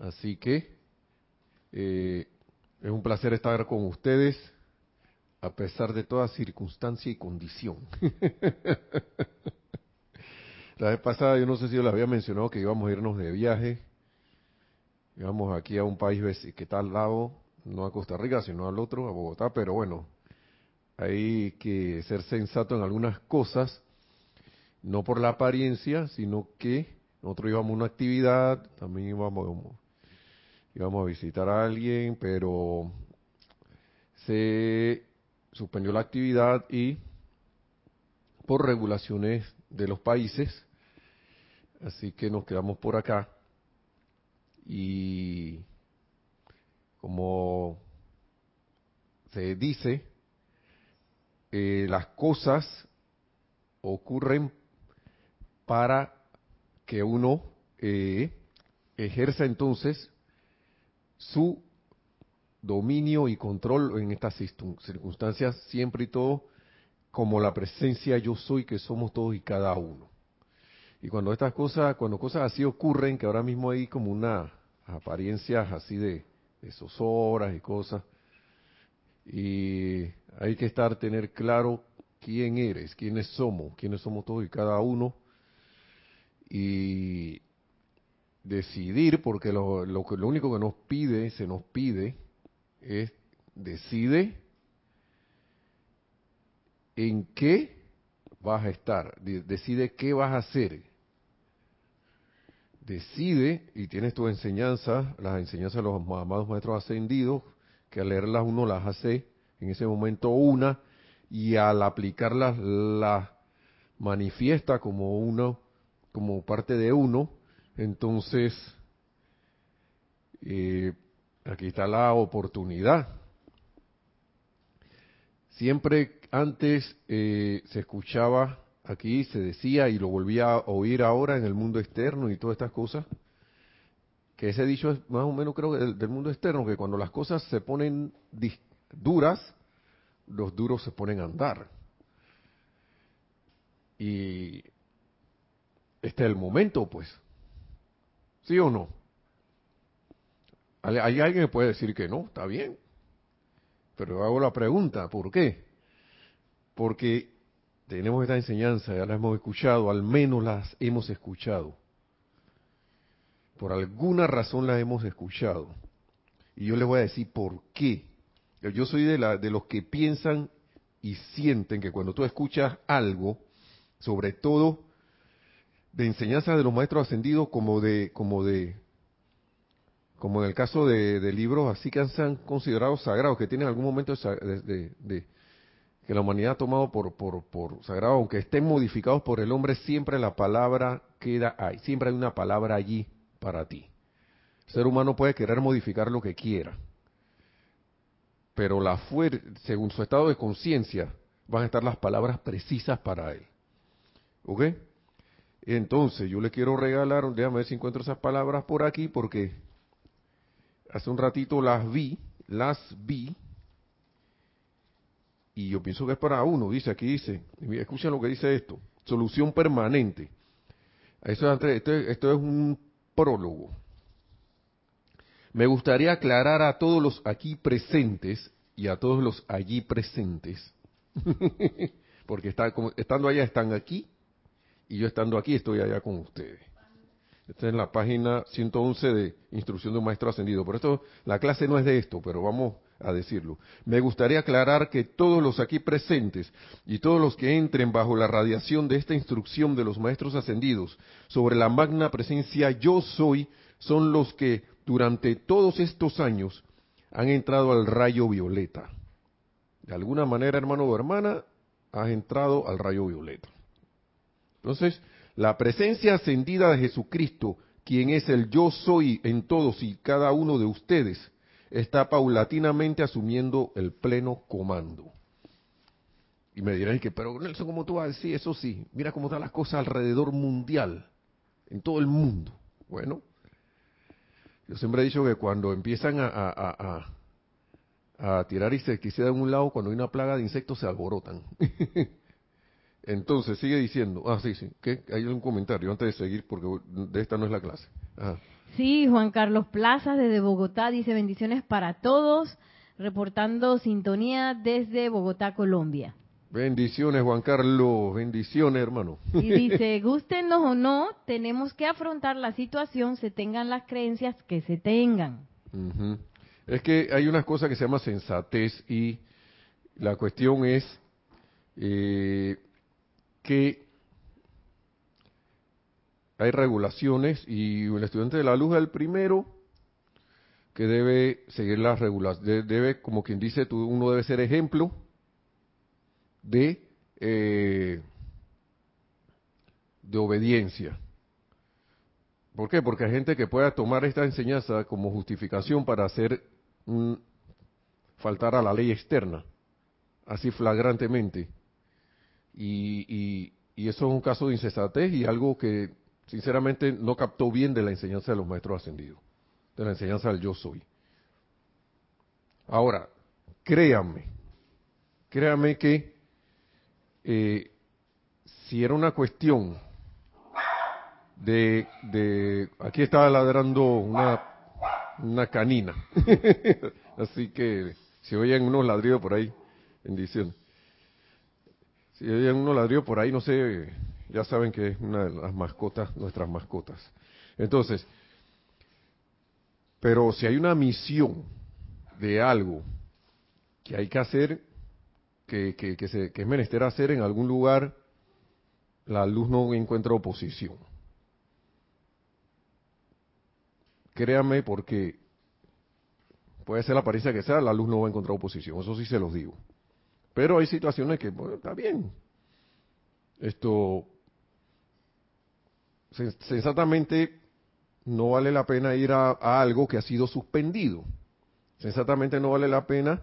Así que eh, es un placer estar con ustedes a pesar de toda circunstancia y condición. La vez pasada yo no sé si yo les había mencionado que íbamos a irnos de viaje. Íbamos aquí a un país que está al lado, no a Costa Rica, sino al otro, a Bogotá, pero bueno, hay que ser sensato en algunas cosas, no por la apariencia, sino que nosotros íbamos a una actividad, también íbamos, íbamos a visitar a alguien, pero se suspendió la actividad y por regulaciones de los países, así que nos quedamos por acá. Y como se dice, eh, las cosas ocurren para que uno eh, ejerza entonces su dominio y control en estas circunstancias, siempre y todo como la presencia yo soy que somos todos y cada uno. Y cuando estas cosas, cuando cosas así ocurren, que ahora mismo hay como una apariencias así de, de zozobras y cosas, y hay que estar, tener claro quién eres, quiénes somos, quiénes somos todos y cada uno, y decidir, porque lo, lo, lo único que nos pide, se nos pide, es decide en qué vas a estar, decide qué vas a hacer. Decide, y tienes tu enseñanza, las enseñanzas de los amados maestros ascendidos, que al leerlas uno las hace en ese momento una, y al aplicarlas las manifiesta como uno, como parte de uno, entonces eh, aquí está la oportunidad. Siempre antes eh, se escuchaba aquí, se decía y lo volvía a oír ahora en el mundo externo y todas estas cosas, que ese dicho es más o menos creo del, del mundo externo, que cuando las cosas se ponen duras, los duros se ponen a andar. Y este es el momento, pues. ¿Sí o no? Hay alguien que puede decir que no, está bien. Pero hago la pregunta, ¿por qué? Porque tenemos esta enseñanza, ya la hemos escuchado, al menos las hemos escuchado. Por alguna razón la hemos escuchado. Y yo les voy a decir por qué. Yo soy de, la, de los que piensan y sienten que cuando tú escuchas algo, sobre todo de enseñanza de los maestros ascendidos como de, como de como en el caso de, libros así que han considerados sagrados, que tienen algún momento de, que la humanidad ha tomado por, por, por sagrado, aunque estén modificados por el hombre, siempre la palabra queda ahí, siempre hay una palabra allí para ti. El ser humano puede querer modificar lo que quiera, pero la fuer según su estado de conciencia, van a estar las palabras precisas para él. ¿Ok? Entonces, yo le quiero regalar, déjame ver si encuentro esas palabras por aquí, porque hace un ratito las vi, las vi, y yo pienso que es para uno, dice, aquí dice, escuchen lo que dice esto, solución permanente. Eso, esto, esto es un prólogo. Me gustaría aclarar a todos los aquí presentes y a todos los allí presentes, porque está, como, estando allá están aquí y yo estando aquí estoy allá con ustedes. Esta es la página 111 de Instrucción de un Maestro Ascendido. Por esto, la clase no es de esto, pero vamos a decirlo. Me gustaría aclarar que todos los aquí presentes y todos los que entren bajo la radiación de esta instrucción de los Maestros Ascendidos sobre la magna presencia Yo Soy son los que durante todos estos años han entrado al rayo violeta. De alguna manera, hermano o hermana, has entrado al rayo violeta. Entonces, la presencia ascendida de Jesucristo, quien es el yo soy en todos y cada uno de ustedes, está paulatinamente asumiendo el pleno comando. Y me dirán que, pero Nelson, ¿cómo tú vas a decir eso? Sí, mira cómo están las cosas alrededor mundial, en todo el mundo. Bueno, yo siempre he dicho que cuando empiezan a, a, a, a tirar insecticida en un lado, cuando hay una plaga de insectos se alborotan. Entonces, sigue diciendo, ah, sí, sí, que hay un comentario antes de seguir porque de esta no es la clase. Sí, Juan Carlos Plaza desde Bogotá dice bendiciones para todos, reportando sintonía desde Bogotá, Colombia. Bendiciones, Juan Carlos, bendiciones, hermano. Y dice, gustenos o no, tenemos que afrontar la situación, se tengan las creencias que se tengan. Es que hay unas cosas que se llama sensatez y la cuestión es eh, que hay regulaciones y el estudiante de la luz es el primero que debe seguir las regulaciones, debe, como quien dice, tú, uno debe ser ejemplo de, eh, de obediencia. ¿Por qué? Porque hay gente que pueda tomar esta enseñanza como justificación para hacer un, faltar a la ley externa, así flagrantemente. Y, y, y, eso es un caso de insensatez y algo que sinceramente no captó bien de la enseñanza de los maestros ascendidos, de la enseñanza del yo soy. Ahora, créanme, créanme que eh, si era una cuestión de, de aquí estaba ladrando una, canina, así que si oyen unos ladridos por ahí, bendición. Si oyen unos ladridos por ahí, no sé, ya saben que es una de las mascotas, nuestras mascotas. Entonces, pero si hay una misión de algo que hay que hacer, que, que, se, que es menester hacer en algún lugar, la luz no encuentra oposición. Créame porque puede ser la apariencia que sea, la luz no va a encontrar oposición, eso sí se los digo. Pero hay situaciones que, bueno, está bien. Esto, sensatamente no vale la pena ir a, algo que ha sido suspendido. Sensatamente no vale la pena,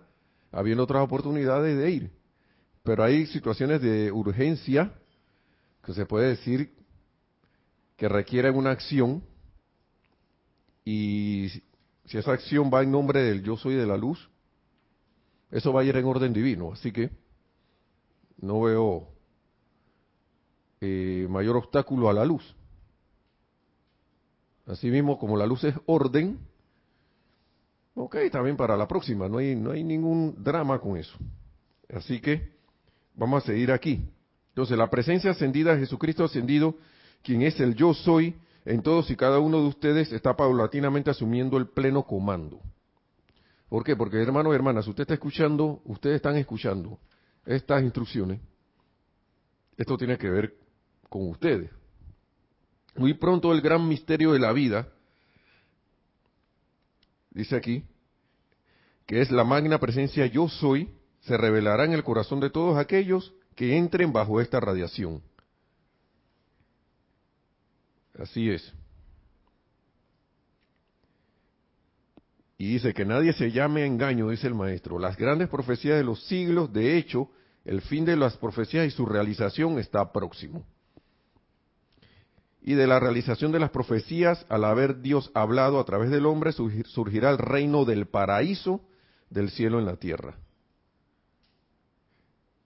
habiendo otras oportunidades de ir. Pero hay situaciones de urgencia que se puede decir que requieren una acción y si esa acción va en nombre del yo soy de la luz, eso va a ir en orden divino. Así que no veo eh, mayor obstáculo a la luz. Asimismo, como la luz es orden, ok, también para la próxima, no hay, no hay ningún drama con eso. Así que vamos a seguir aquí. Entonces, la presencia ascendida de Jesucristo ascendido, quien es el yo soy, en todos y cada uno de ustedes está paulatinamente asumiendo el pleno comando. ¿Por qué? Porque hermanos y hermanas, usted está escuchando, ustedes están escuchando estas instrucciones. Esto tiene que ver con ustedes. Muy pronto el gran misterio de la vida, dice aquí, que es la magna presencia yo soy, se revelará en el corazón de todos aquellos que entren bajo esta radiación. Así es. Y dice que nadie se llame a engaño, dice el maestro. Las grandes profecías de los siglos, de hecho, el fin de las profecías y su realización está próximo y de la realización de las profecías, al haber Dios hablado a través del hombre, surgirá el reino del paraíso del cielo en la tierra.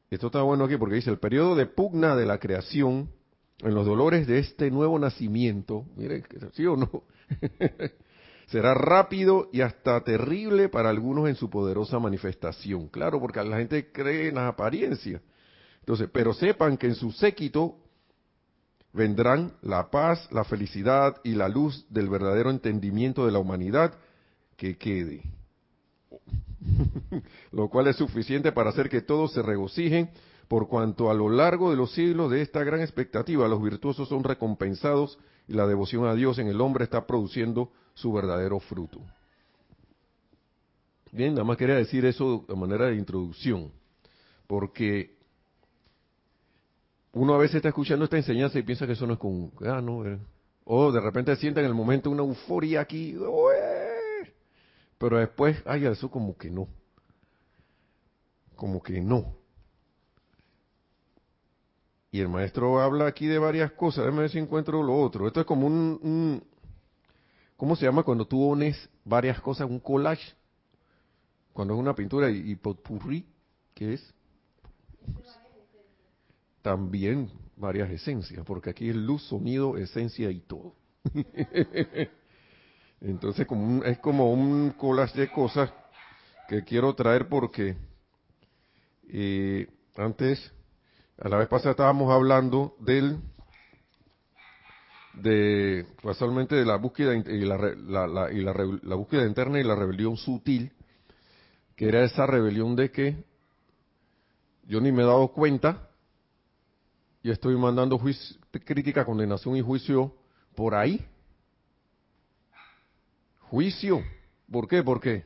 Esto está bueno aquí porque dice, el periodo de pugna de la creación, en los dolores de este nuevo nacimiento, miren, ¿sí o no? Será rápido y hasta terrible para algunos en su poderosa manifestación. Claro, porque la gente cree en las apariencias. Entonces, pero sepan que en su séquito vendrán la paz, la felicidad y la luz del verdadero entendimiento de la humanidad que quede. lo cual es suficiente para hacer que todos se regocijen, por cuanto a lo largo de los siglos de esta gran expectativa los virtuosos son recompensados y la devoción a Dios en el hombre está produciendo su verdadero fruto. Bien, nada más quería decir eso de manera de introducción, porque uno a veces está escuchando esta enseñanza y piensa que eso no es con... Ah, no, eh. O de repente siente en el momento una euforia aquí, pero después, ay, eso como que no. Como que no. Y el maestro habla aquí de varias cosas, déjame ver si encuentro lo otro. Esto es como un, un ¿cómo se llama cuando tú unes varias cosas, un collage? Cuando es una pintura y, y potpourri, ¿qué es? también varias esencias, porque aquí es luz, sonido, esencia y todo. Entonces es como un collage de cosas que quiero traer porque eh, antes, a la vez pasada estábamos hablando del de casualmente de la búsqueda y la, y la, búsqueda interna y la rebelión sutil, que era esa rebelión de que yo ni me he dado cuenta y estoy mandando crítica, condenación y juicio por ahí. Juicio. ¿Por qué? ¿Por qué?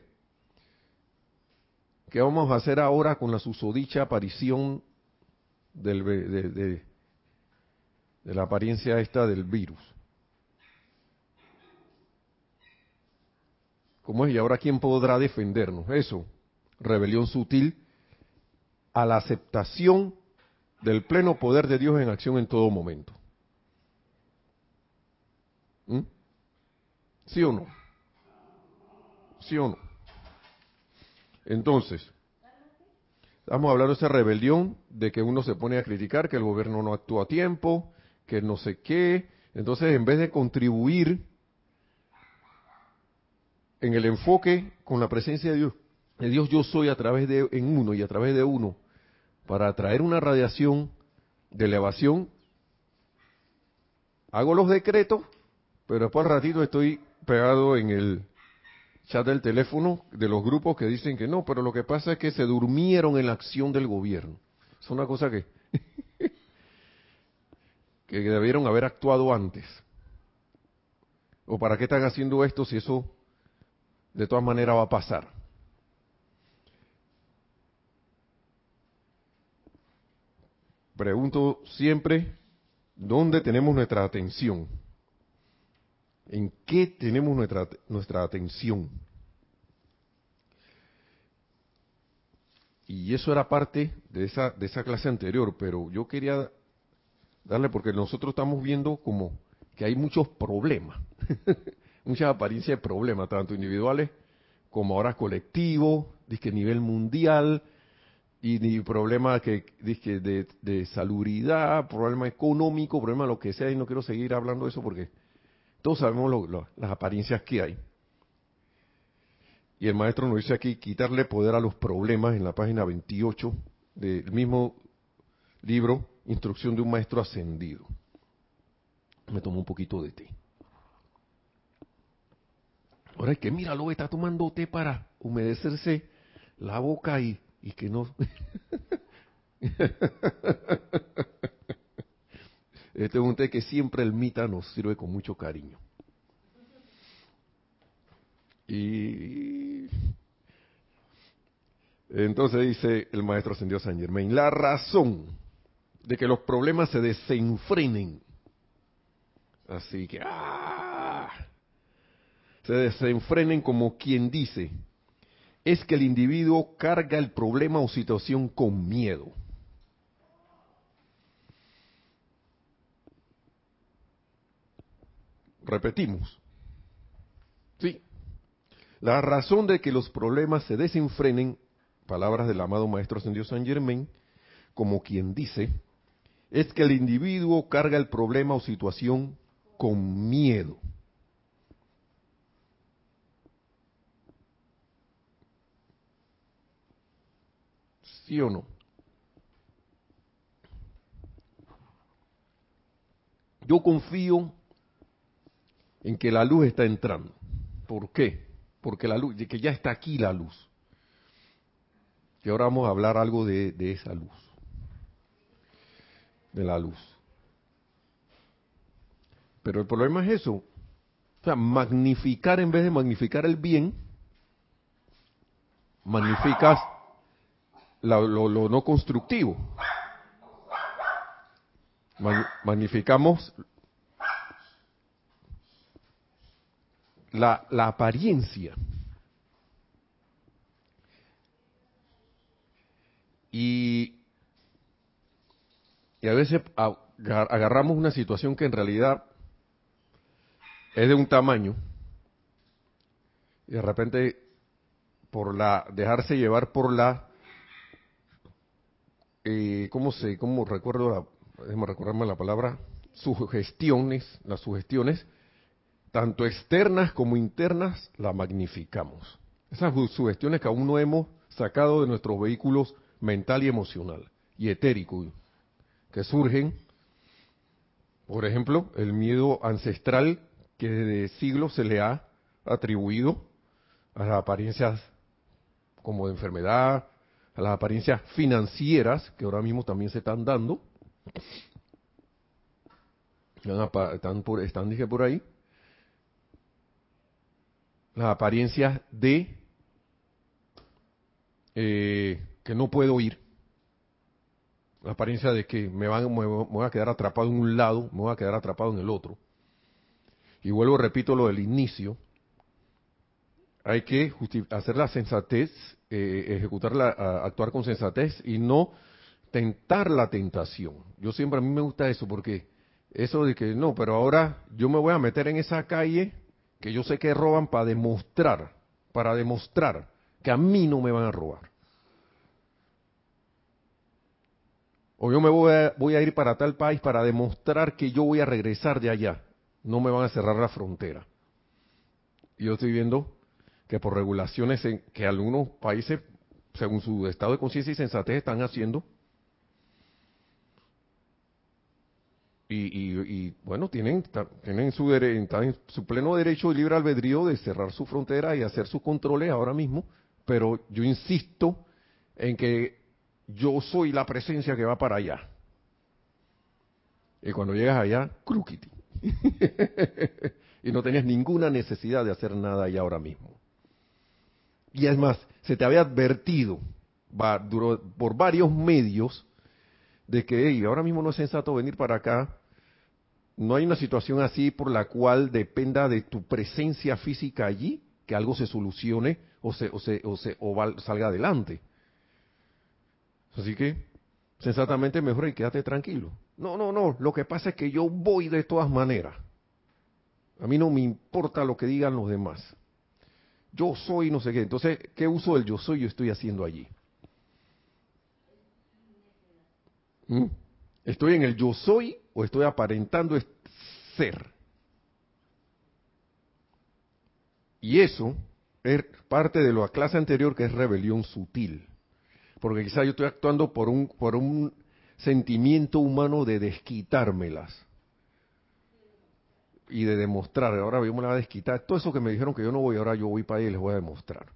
¿Qué vamos a hacer ahora con la susodicha aparición del, de, de la apariencia esta del virus. ¿Cómo es? ¿Y ahora quién podrá defendernos? Eso, rebelión sutil a la aceptación del pleno poder de Dios en acción en todo momento. ¿Mm? ¿Sí o no? ¿Sí o no? Entonces, estamos hablando de esa rebelión, de que uno se pone a criticar que el gobierno no actúa a tiempo, que no sé qué. Entonces, en vez de contribuir en el enfoque con la presencia de Dios, de Dios yo soy a través de en uno y a través de uno, para atraer una radiación de elevación, hago los decretos, pero después al ratito estoy pegado en el chat del teléfono de los grupos que dicen que no, pero lo que pasa es que se durmieron en la acción del gobierno. Es una cosa que que debieron haber actuado antes. ¿O para qué están haciendo esto si eso de todas maneras va a pasar? Pregunto siempre, ¿dónde tenemos nuestra atención? ¿En qué tenemos nuestra, nuestra atención? Y eso era parte de esa, de esa clase anterior, pero yo quería darle porque nosotros estamos viendo como que hay muchos problemas, muchas apariencias de problemas, tanto individuales como ahora colectivos, a nivel mundial, y ni problema que de, de salubridad, problema económico, problema lo que sea, y no quiero seguir hablando de eso porque todos sabemos las apariencias que hay. Y el maestro nos dice aquí quitarle poder a los problemas en la página 28 del mismo libro Instrucción de un maestro ascendido. Me tomo un poquito de té. Ahora es que míralo, está tomando té para humedecerse la boca y, y que no... este es un té que siempre el mita nos sirve con mucho cariño. Y entonces dice el maestro ascendido San Germain, la razón de que los problemas se desenfrenen. Así que, ¡ah! se desenfrenen como quien dice, es que el individuo carga el problema o situación con miedo. Repetimos. Sí. La razón de que los problemas se desenfrenen, palabras del amado Maestro Ascendido San Germain, como quien dice, es que el individuo carga el problema o situación con miedo. ¿Sí o no? Yo confío en que la luz está entrando. ¿Por qué? Porque la luz, que ya está aquí la luz. Y ahora vamos a hablar algo de, de esa luz de la luz. Pero el problema es eso. O sea, magnificar en vez de magnificar el bien, magnificas lo, no constructivo. magnificamos la, la apariencia. Y y a veces agarramos una situación que en realidad es de un tamaño y de repente por la dejarse llevar por la eh, cómo se cómo recuerdo la déjame recordarme la palabra sugestiones las sugestiones tanto externas como internas, la magnificamos. Esas sugestiones que aún no hemos sacado de nuestros vehículos mental y emocional y etérico, que surgen, por ejemplo, el miedo ancestral que desde siglos se le ha atribuido a las apariencias como de enfermedad, a las apariencias financieras que ahora mismo también se están dando. Están, por, están dije por ahí. Las apariencias de eh, que no puedo ir. La apariencia de que me, van, me voy a quedar atrapado en un lado, me voy a quedar atrapado en el otro. Y vuelvo, repito lo del inicio. Hay que hacer la sensatez, eh, ejecutarla, actuar con sensatez y no tentar la tentación. Yo siempre a mí me gusta eso porque eso de que no, pero ahora yo me voy a meter en esa calle que yo sé que roban para demostrar, para demostrar que a mí no me van a robar. O yo me voy a, voy a ir para tal país para demostrar que yo voy a regresar de allá no me van a cerrar la frontera. Y yo estoy viendo que por regulaciones que algunos países, según su estado de conciencia y sensatez, están haciendo. Y, bueno, tienen, tienen su, en su pleno derecho y libre albedrío de cerrar su frontera y hacer sus controles ahora mismo, pero yo insisto en que yo soy la presencia que va para allá. Y cuando llegas allá, cruquiti. y no tenías ninguna necesidad de hacer nada ahí ahora mismo. Y es más, se te había advertido por varios medios de que ahora mismo no es sensato venir para acá. No hay una situación así por la cual dependa de tu presencia física allí que algo se solucione o se o se o, se, o salga adelante. Así que sensatamente mejor y quédate tranquilo. No, no, no, lo que pasa es que yo voy de todas maneras. A mí no me importa lo que digan los demás. Yo soy no sé qué. Entonces, ¿qué uso del yo soy yo estoy haciendo allí? ¿Mm? ¿Estoy en el yo soy o estoy aparentando ser? Y eso es parte de la clase anterior que es rebelión sutil. Porque quizá yo estoy actuando por un, por un sentimiento humano de desquitármelas y de demostrar. Ahora yo la voy a desquitar. Todo eso que me dijeron que yo no voy, ahora yo voy para ahí y les voy a demostrar.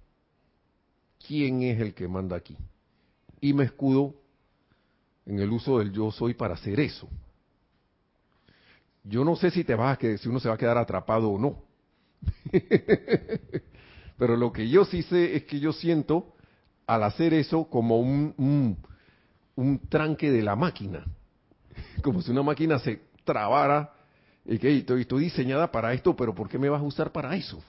¿Quién es el que manda aquí? Y me escudo en el uso del yo soy para hacer eso. Yo no sé si te vas a que si uno se va a quedar atrapado o no. Pero lo que yo sí sé es que yo siento al hacer eso como un, un tranque de la máquina, como si una máquina se trabara y que estoy, diseñada para esto, pero ¿por qué me vas a usar para eso?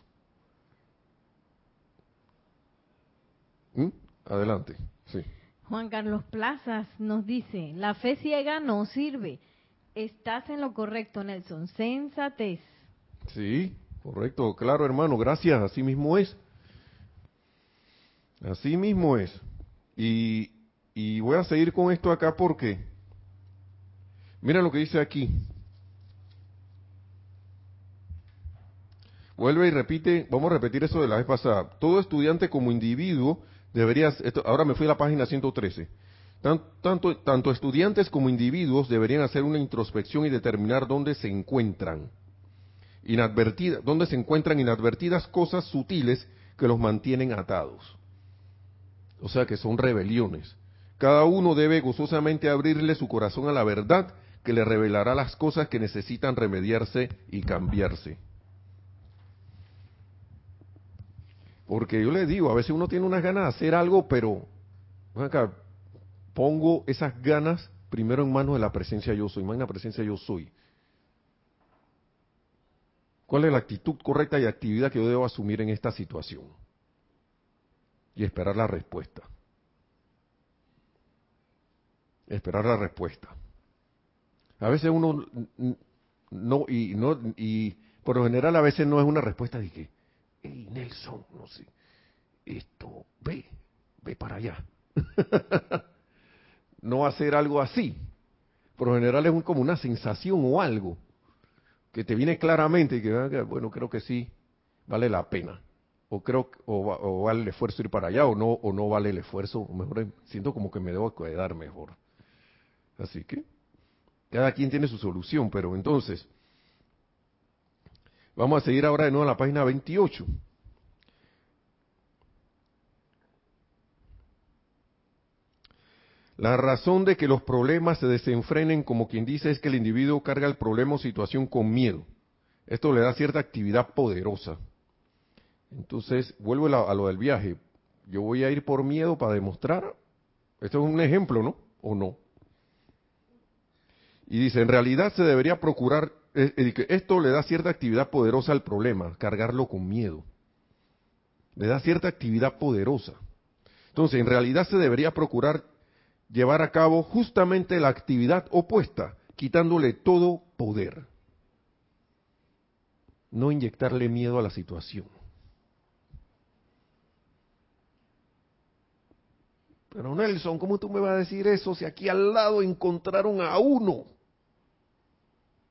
¿Mm? Adelante, sí. Juan Carlos Plazas nos dice, la fe ciega no sirve. Estás en lo correcto, Nelson. Sensatez. Sí, correcto, claro, hermano, gracias, así mismo es. Así mismo es. Y, voy a seguir con esto acá porque, mira lo que dice aquí. Vuelve y repite, vamos a repetir eso de la vez pasada. Todo estudiante como individuo debería, ahora me fui a la página 113. Tanto, tanto estudiantes como individuos deberían hacer una introspección y determinar dónde se encuentran. Inadvertidas, dónde se encuentran inadvertidas cosas sutiles que los mantienen atados. O sea que son rebeliones. Cada uno debe gozosamente abrirle su corazón a la verdad que le revelará las cosas que necesitan remediarse y cambiarse. Porque yo le digo, a veces uno tiene unas ganas de hacer algo, pero pongo esas ganas primero en manos de la presencia yo soy, la presencia yo soy. ¿Cuál es la actitud correcta y actividad que yo debo asumir en esta situación? Y esperar la respuesta esperar la respuesta. A veces uno no y no y por lo general a veces no es una respuesta de que, hey Nelson, no sé, esto ve, ve para allá. no hacer algo así. Por lo general es como una sensación o algo. que te viene claramente y que, ah, bueno, creo que sí, vale la pena. O creo, o, vale el esfuerzo ir para allá, o no, o no vale el esfuerzo, o mejor siento como que me debo quedar mejor. Así que, cada quien tiene su solución, pero entonces, vamos a seguir ahora de nuevo a la página 28. La razón de que los problemas se desenfrenen, como quien dice, es que el individuo carga el problema o situación con miedo. Esto le da cierta actividad poderosa. Entonces, vuelvo a lo del viaje. Yo voy a ir por miedo para demostrar. Esto es un ejemplo, ¿no? ¿O no? Y dice, en realidad se debería procurar, eh, eh, esto le da cierta actividad poderosa al problema, cargarlo con miedo. Le da cierta actividad poderosa. Entonces, en realidad se debería procurar llevar a cabo justamente la actividad opuesta, quitándole todo poder. No inyectarle miedo a la situación. Pero Nelson, ¿cómo tú me vas a decir eso si aquí al lado encontraron a uno?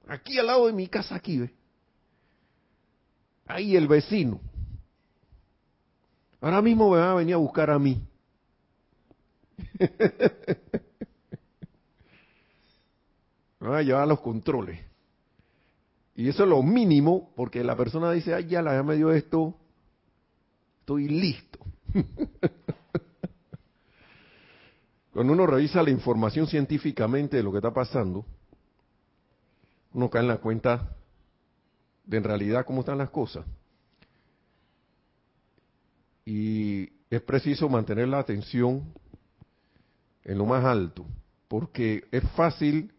Aquí al lado de mi casa, aquí, ¿ve? Ahí el vecino. Ahora mismo me va a venir a buscar a mí. Me va a llevar los controles. Y eso es lo mínimo, porque la persona dice, ay, ya, la, ya me dio esto, estoy listo. Cuando uno revisa la información científicamente de lo que está pasando, uno cae en la cuenta de en realidad cómo están las cosas. Y es preciso mantener la atención en lo más alto, porque es fácil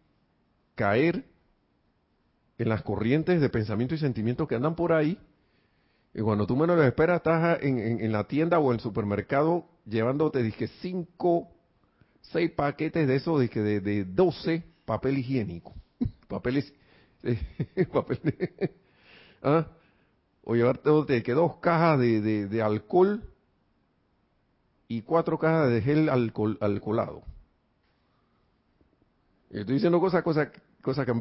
caer en las corrientes de pensamiento y sentimientos que andan por ahí, y cuando tú menos lo esperas, estás en, la tienda o en el supermercado llevándote, dije, cinco, seis paquetes de esos, dije, de, de 12 papel higiénico. Papeles, eh, papel, ¿ah? O llevarte que dos cajas de, de alcohol y cuatro cajas de gel alcohol, alcoholado. estoy diciendo cosas, cosas,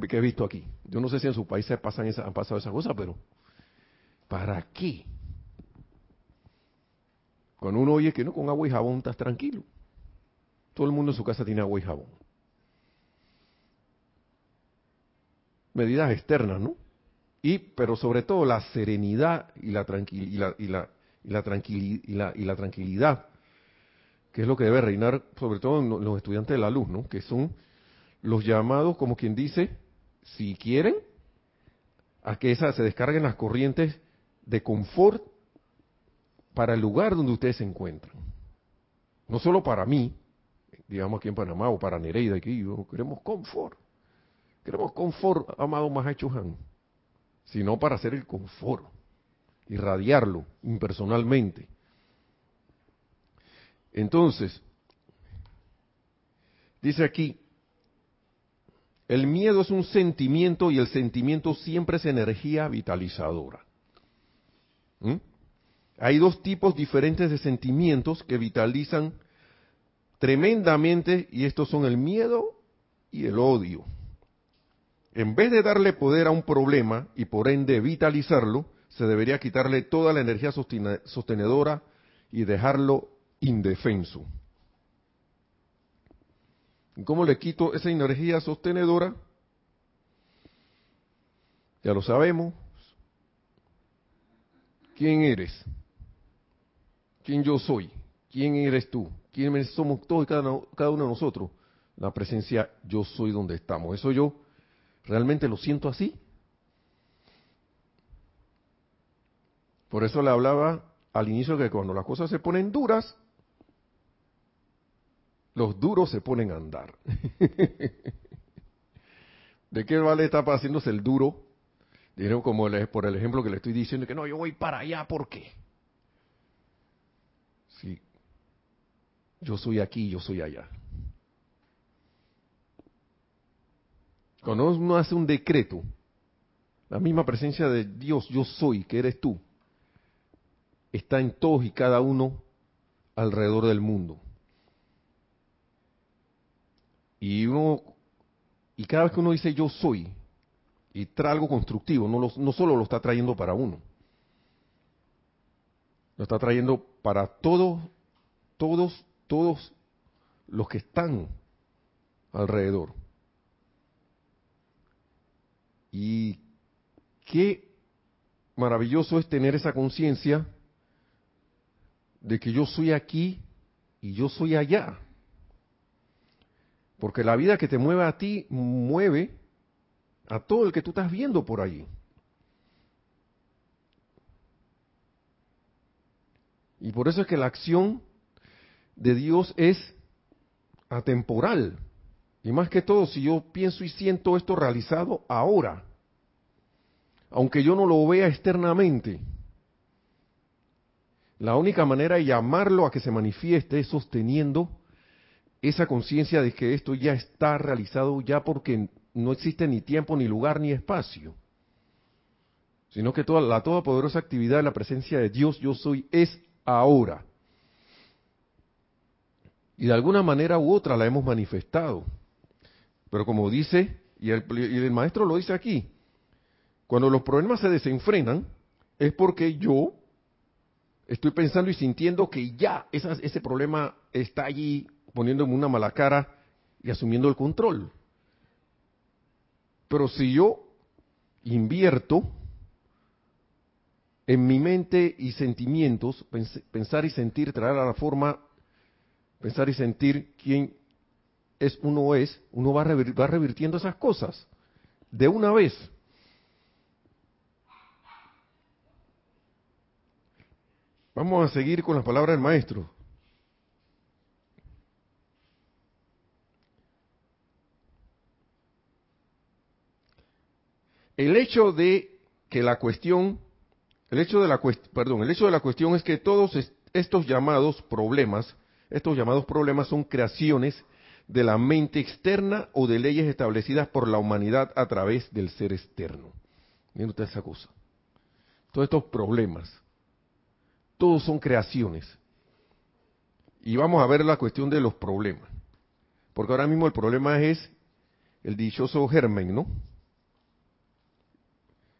que, he visto aquí. Yo no sé si en su país se pasan han pasado esas cosas, pero ¿para qué? Cuando uno oye que no, con agua y jabón estás tranquilo. Todo el mundo en su casa tiene agua y jabón. Medidas externas, ¿no? Y, pero sobre todo la serenidad y la, y la, y la, y la tranquilidad que es lo que debe reinar sobre todo en los estudiantes de la luz, ¿no? Que son los llamados, como quien dice, si quieren, a que esa, se descarguen las corrientes de confort para el lugar donde ustedes se encuentran. No solo para mí, digamos aquí en Panamá, o para Nereida, aquí queremos confort. Queremos confort, amado Mahacho Han, sino para hacer el confort, irradiarlo impersonalmente. Entonces, dice aquí, el miedo es un sentimiento y el sentimiento siempre es energía vitalizadora. ¿Mm? Hay dos tipos diferentes de sentimientos que vitalizan tremendamente y estos son el miedo y el odio. En vez de darle poder a un problema y por ende vitalizarlo, se debería quitarle toda la energía sostenedora y dejarlo indefenso. ¿Cómo le quito esa energía sostenedora? Ya lo sabemos. ¿Quién eres? ¿Quién yo soy? ¿Quién eres tú? ¿Quiénes somos todos y cada, uno de nosotros? La presencia yo soy donde estamos. ¿Eso yo realmente lo siento así? Por eso le hablaba al inicio que cuando las cosas se ponen duras, los duros se ponen a andar. ¿De qué vale estar haciéndose el duro? Dijeron como por el ejemplo que le estoy diciendo, que no, yo voy para allá, ¿por qué? Sí, yo soy aquí, yo soy allá. Cuando uno hace un decreto, la misma presencia de Dios, yo soy, que eres tú, está en todos y cada uno alrededor del mundo. Y uno, y cada vez que uno dice yo soy, y trae algo constructivo, no, no solo lo está trayendo para uno, lo está trayendo para todos, todos, todos los que están alrededor. Y qué maravilloso es tener esa conciencia de que yo soy aquí y yo soy allá. Porque la vida que te mueve a ti mueve a todo el que tú estás viendo por ahí. Y por eso es que la acción de Dios es atemporal. Y más que todo, si yo pienso y siento esto realizado ahora, aunque yo no lo vea externamente, la única manera de llamarlo a que se manifieste es sosteniendo esa conciencia de que esto ya está realizado ya porque no existe ni tiempo, ni lugar, ni espacio. Sino que toda la toda poderosa actividad de la presencia de Dios, yo soy, es ahora. Y de alguna manera u otra la hemos manifestado. Pero como dice, y el, y el maestro lo dice aquí, cuando los problemas se desenfrenan, es porque yo estoy pensando y sintiendo que ya ese problema está allí poniéndome una mala cara y asumiendo el control. Pero si yo invierto en mi mente y sentimientos, pensar y sentir, traer a la forma, pensar y sentir quién es uno es, uno va, va revirtiendo esas cosas de una vez. Vamos a seguir con las palabras del maestro. El hecho de que la cuestión, el hecho de la perdón, el hecho de la cuestión es que todos estos llamados problemas, estos llamados problemas son creaciones de la mente externa o de leyes establecidas por la humanidad a través del ser externo. Miren usted esa cosa. Todos estos problemas todos son creaciones. Y vamos a ver la cuestión de los problemas. Porque ahora mismo el problema es el dichoso germen, ¿no?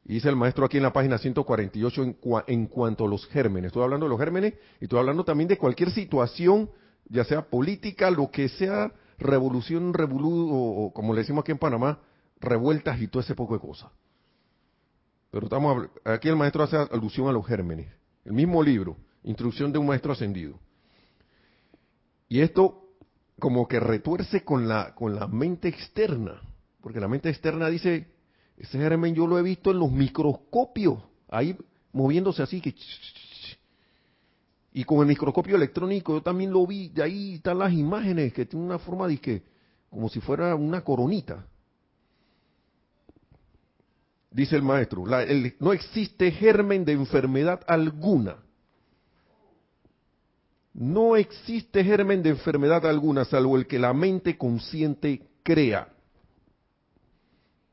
Y dice el maestro aquí en la página 148 en, en, cuanto a los gérmenes. Estoy hablando de los gérmenes y estoy hablando también de cualquier situación, ya sea política, lo que sea, revolución, revolú, o, como le decimos aquí en Panamá, revueltas y todo ese poco de cosas. Pero estamos aquí el maestro hace alusión a los gérmenes el mismo libro, Instrucción de un Maestro Ascendido. Y esto como que retuerce con la, con la mente externa, porque la mente externa dice, ese germen yo lo he visto en los microscopios, ahí moviéndose así que... Y con el microscopio electrónico yo también lo vi, de ahí están las imágenes que tienen una forma de que, como si fuera una coronita. dice el maestro, no existe germen de enfermedad alguna. No existe germen de enfermedad alguna, salvo el que la mente consciente crea.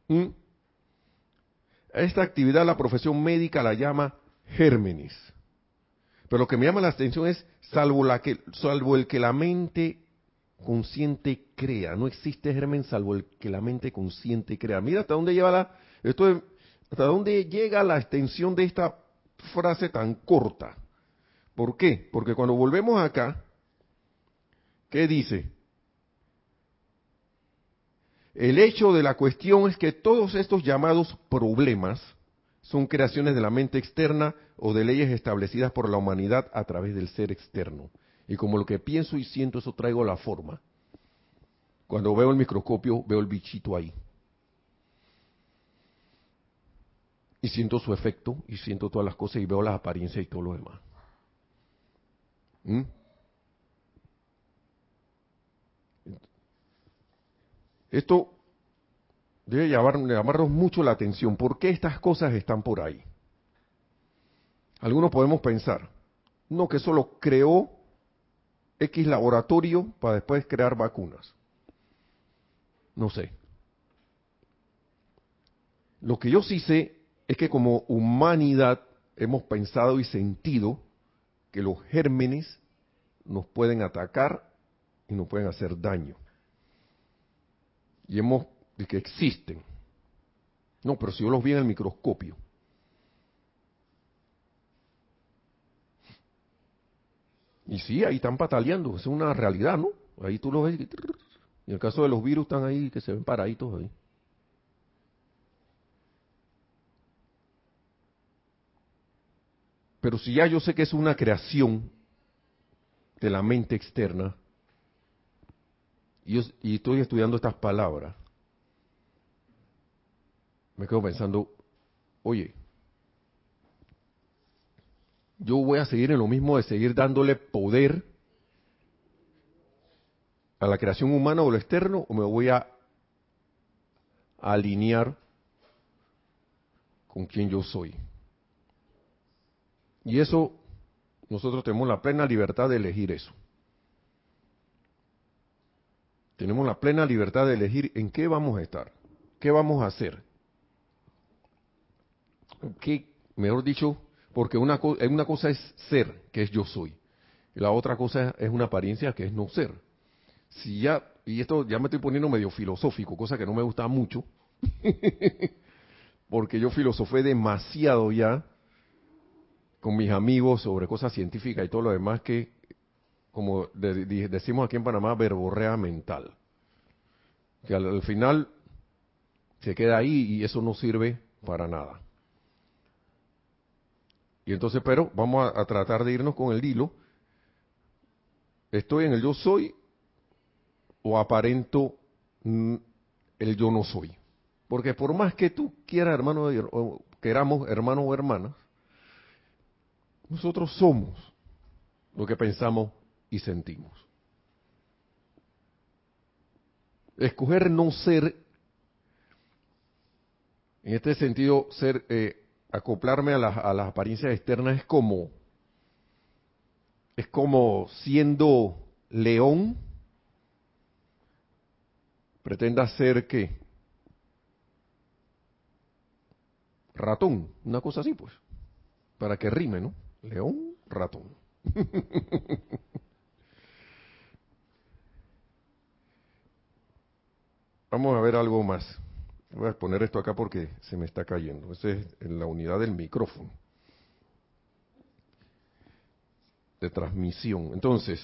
¿Mm? Esta actividad la profesión médica la llama gérmenes. Pero lo que me llama la atención es salvo, la que, salvo el que la mente consciente crea. No existe germen salvo el que la mente consciente crea. Mira hasta dónde lleva la, esto hasta dónde llega la extensión de esta frase tan corta. ¿Por qué? Porque cuando volvemos acá, ¿qué dice? El hecho de la cuestión es que todos estos llamados problemas son creaciones de la mente externa o de leyes establecidas por la humanidad a través del ser externo. Y como lo que pienso y siento, eso traigo la forma. Cuando veo el microscopio, veo el bichito ahí. y siento su efecto y siento todas las cosas y veo las apariencias y todo lo demás. ¿Mm? Esto debe llamarnos mucho la atención. ¿Por qué estas cosas están por ahí? Algunos podemos pensar, no, que solo creó X laboratorio para después crear vacunas. No sé. Lo que yo sí sé es que como humanidad hemos pensado y sentido que los gérmenes nos pueden atacar y nos pueden hacer daño. Y hemos, de que existen. No, pero si yo los vi en el microscopio. Y sí, ahí están pataleando, es una realidad, ¿no? Ahí tú los ves. Y en el caso de los virus están ahí, que se ven paraditos ahí. Pero si ya yo sé que es una creación de la mente externa, y, y estoy estudiando estas palabras, me quedo pensando, oye, yo voy a seguir en lo mismo de seguir dándole poder a la creación humana o lo externo, o me voy a alinear con quien yo soy. Y eso, nosotros tenemos la plena libertad de elegir eso. Tenemos la plena libertad de elegir en qué vamos a estar, qué vamos a hacer. ¿Qué, mejor dicho, porque una, una cosa es ser, que es yo soy. Y la otra cosa es una apariencia, que es no ser. Si ya, y esto ya me estoy poniendo medio filosófico, cosa que no me gusta mucho, porque yo filosofé demasiado ya con mis amigos sobre cosas científicas y todo lo demás que, como decimos aquí en Panamá, verborrea mental. Que al final se queda ahí y eso no sirve para nada. Y entonces, pero vamos a, tratar de irnos con el hilo. ¿Estoy en el yo soy o aparento el yo no soy? Porque por más que tú quieras, hermano, o queramos, hermanos o hermanas, nosotros somos lo que pensamos y sentimos. Escoger no ser, en este sentido, ser eh, acoplarme a las, a las apariencias externas es como es como siendo león pretenda ser qué ratón una cosa así pues para que rime no león ratón. Vamos a ver algo más Voy a poner esto acá porque se me está cayendo. Esa es en la unidad del micrófono. De transmisión. Entonces,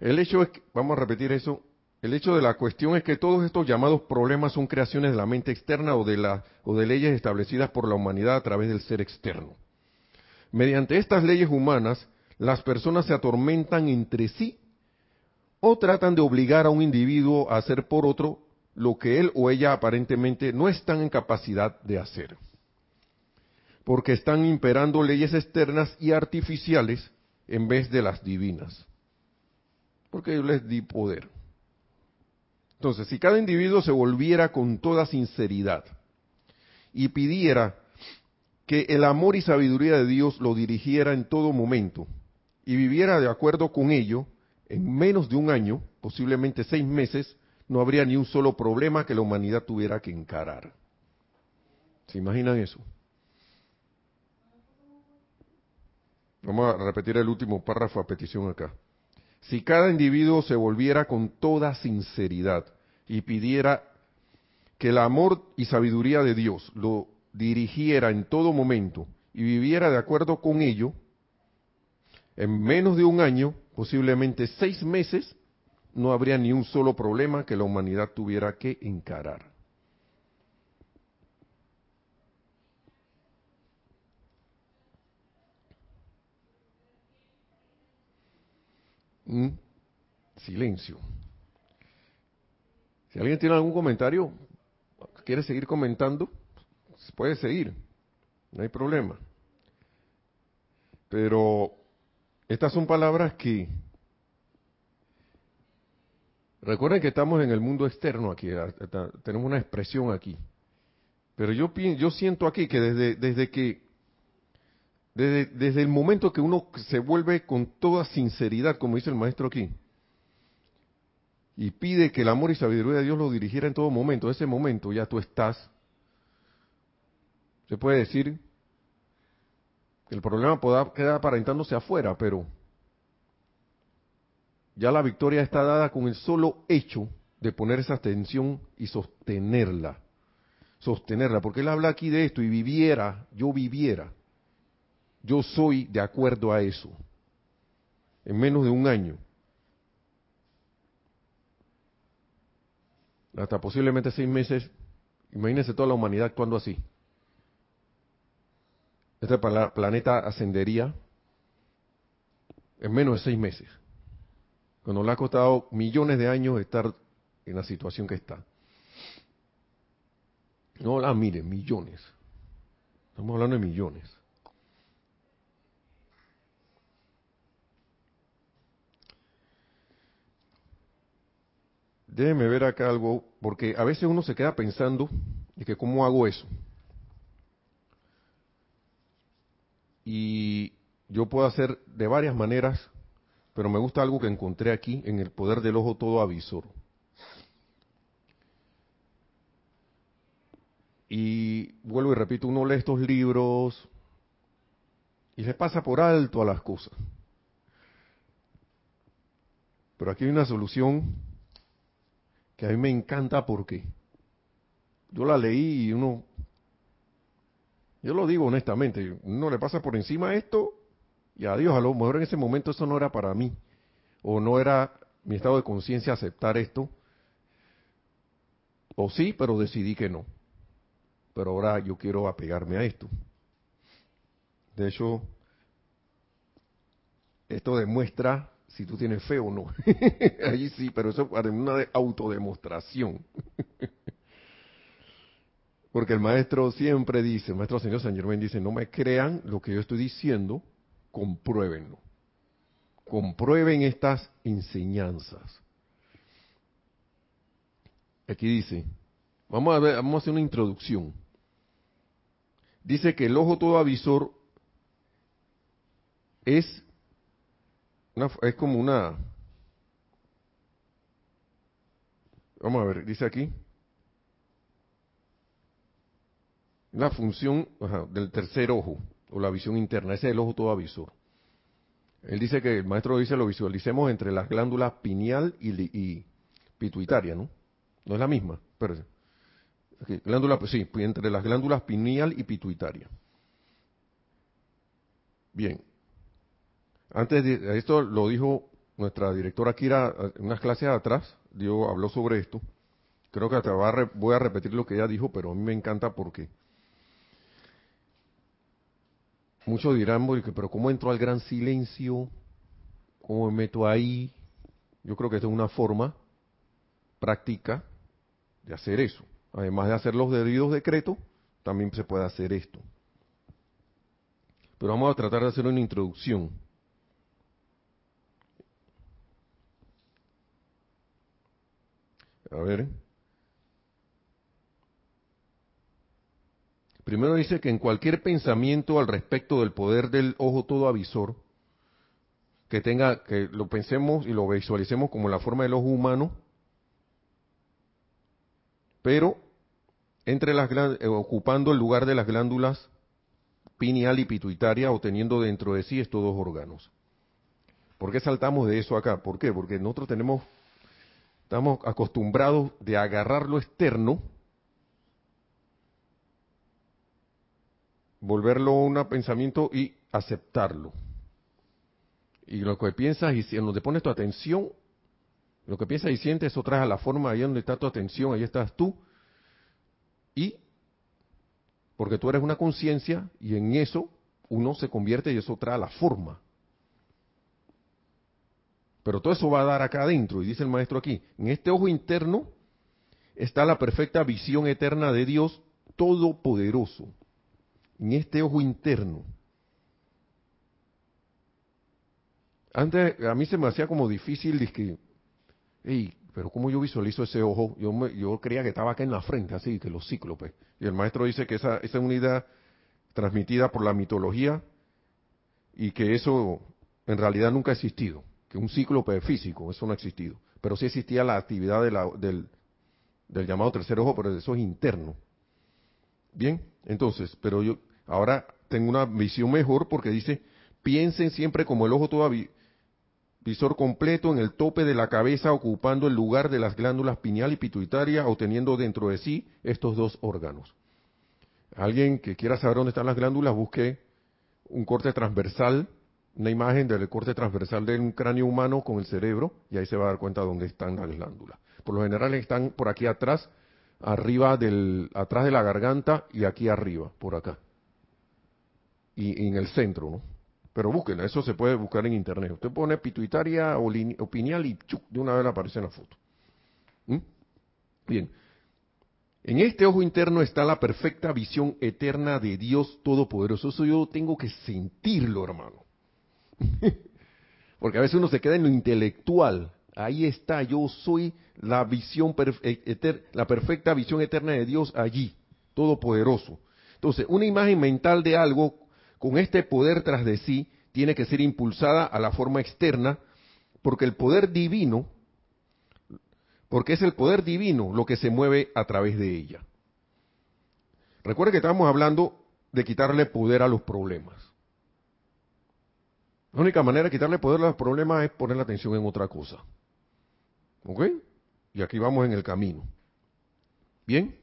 el hecho es, vamos a repetir eso, el hecho de la cuestión es que todos estos llamados problemas son creaciones de la mente externa o de, la, o de leyes establecidas por la humanidad a través del ser externo. Mediante estas leyes humanas, las personas se atormentan entre sí o tratan de obligar a un individuo a hacer por otro lo que él o ella aparentemente no están en capacidad de hacer. Porque están imperando leyes externas y artificiales en vez de las divinas. Porque yo les di poder. Entonces, si cada individuo se volviera con toda sinceridad y pidiera que el amor y sabiduría de Dios lo dirigiera en todo momento, y viviera de acuerdo con ello, en menos de un año, posiblemente seis meses, no habría ni un solo problema que la humanidad tuviera que encarar. ¿Se imaginan eso? Vamos a repetir el último párrafo a petición acá. Si cada individuo se volviera con toda sinceridad y pidiera que el amor y sabiduría de Dios lo dirigiera en todo momento y viviera de acuerdo con ello, en menos de un año, posiblemente seis meses, no habría ni un solo problema que la humanidad tuviera que encarar. Mm, silencio. Si alguien tiene algún comentario, quiere seguir comentando, puede seguir, no hay problema. Pero estas son palabras que... Recuerden que estamos en el mundo externo aquí, tenemos una expresión aquí. Pero yo, yo siento aquí que desde, desde que desde, desde, el momento que uno se vuelve con toda sinceridad, como dice el maestro aquí, y pide que el amor y sabiduría de Dios lo dirigiera en todo momento, ese momento ya tú estás, se puede decir, el problema pueda quedar aparentándose afuera, pero ya la victoria está dada con el solo hecho de poner esa atención y sostenerla. Sostenerla, porque él habla aquí de esto y viviera, yo viviera. Yo soy de acuerdo a eso. En menos de un año. Hasta posiblemente seis meses. Imagínense toda la humanidad actuando así. Este planeta ascendería en menos de seis meses. Cuando le ha costado millones de años estar en la situación que está. No la miren, millones. Estamos hablando de millones. Déjenme ver acá algo, porque a veces uno se queda pensando de que cómo hago eso. Y yo puedo hacer de varias maneras, pero me gusta algo que encontré aquí en el poder del ojo todo avisor. Y vuelvo y repito, uno lee estos libros y se pasa por alto a las cosas. Pero aquí hay una solución que a mí me encanta porque yo la leí y uno, yo lo digo honestamente, uno le pasa por encima esto y adiós, a lo mejor en ese momento eso no era para mí, o no era mi estado de conciencia aceptar esto, o sí, pero decidí que no. Pero ahora yo quiero apegarme a esto. De hecho, esto demuestra si tú tienes fe o no. Allí sí, pero eso es una autodemostración. Porque el maestro siempre dice, el maestro señor San Germán dice, no me crean lo que yo estoy diciendo, compruébenlo. Comprueben estas enseñanzas. Aquí dice, vamos a ver, vamos a hacer una introducción. Dice que el ojo todo avisor es es como una... Vamos a ver, dice aquí. La función del tercer ojo, o la visión interna, ese es el ojo todo avisor. Él dice que, el maestro dice, lo visualicemos entre las glándulas pineal y, pituitaria, ¿no? No es la misma, espérese. glándula, pues sí, entre las glándulas pineal y pituitaria. Bien, antes de esto lo dijo nuestra directora Kira unas clases atrás, dio, habló sobre esto. Creo que hasta voy a repetir lo que ella dijo, pero a mí me encanta porque muchos dirán, pero ¿cómo entro al gran silencio? ¿Cómo me meto ahí? Yo creo que esta es una forma práctica de hacer eso. Además de hacer los debidos decretos, también se puede hacer esto. Pero vamos a tratar de hacer una introducción. A ver. Primero dice que en cualquier pensamiento al respecto del poder del ojo todo avisor, que tenga, que lo pensemos y lo visualicemos como la forma del ojo humano, pero entre las eh, ocupando el lugar de las glándulas pineal y pituitaria o teniendo dentro de sí estos dos órganos. ¿Por qué saltamos de eso acá? ¿Por qué? Porque nosotros tenemos Estamos acostumbrados de agarrar lo externo, volverlo un pensamiento y aceptarlo. Y lo que piensas y en donde pones tu atención, lo que piensas y sientes, eso trae a la forma, ahí donde está tu atención, ahí estás tú. Y, porque tú eres una conciencia y en eso uno se convierte y eso trae la forma. Pero todo eso va a dar acá adentro, y dice el maestro aquí, en este ojo interno está la perfecta visión eterna de Dios Todopoderoso. En este ojo interno. Antes a mí se me hacía como difícil, dije, pero ¿cómo yo visualizo ese ojo? Yo, yo creía que estaba acá en la frente, así que los cíclopes. Y el maestro dice que esa, esa unidad transmitida por la mitología y que eso en realidad nunca ha existido que un cíclope físico, eso no ha existido. Pero sí existía la actividad del, del llamado tercer ojo, pero eso es interno. Bien, entonces, pero yo ahora tengo una visión mejor porque dice, piensen siempre como el ojo todo visor completo en el tope de la cabeza ocupando el lugar de las glándulas pineal y pituitaria o teniendo dentro de sí estos dos órganos. Alguien que quiera saber dónde están las glándulas, busque un corte transversal, una imagen del corte transversal de un cráneo humano con el cerebro y ahí se va a dar cuenta dónde están las glándulas. Por lo general están por aquí atrás, arriba del, atrás de la garganta y aquí arriba, por acá. Y, en el centro, ¿no? Pero busquen, eso se puede buscar en internet. Usted pone pituitaria o, pineal y de una vez aparece en la foto. ¿Mm? Bien. En este ojo interno está la perfecta visión eterna de Dios Todopoderoso. Eso yo tengo que sentirlo, hermano. Porque a veces uno se queda en lo intelectual. Ahí está, yo soy la visión, e, la perfecta visión eterna de Dios allí, Todopoderoso. Entonces, una imagen mental de algo con este poder tras de sí, tiene que ser impulsada a la forma externa, porque el poder divino, porque es el poder divino lo que se mueve a través de ella. Recuerden que estamos hablando de quitarle poder a los problemas. La única manera de quitarle poder a los problemas es poner la atención en otra cosa. ¿Ok? Y aquí vamos en el camino. ¿Bien?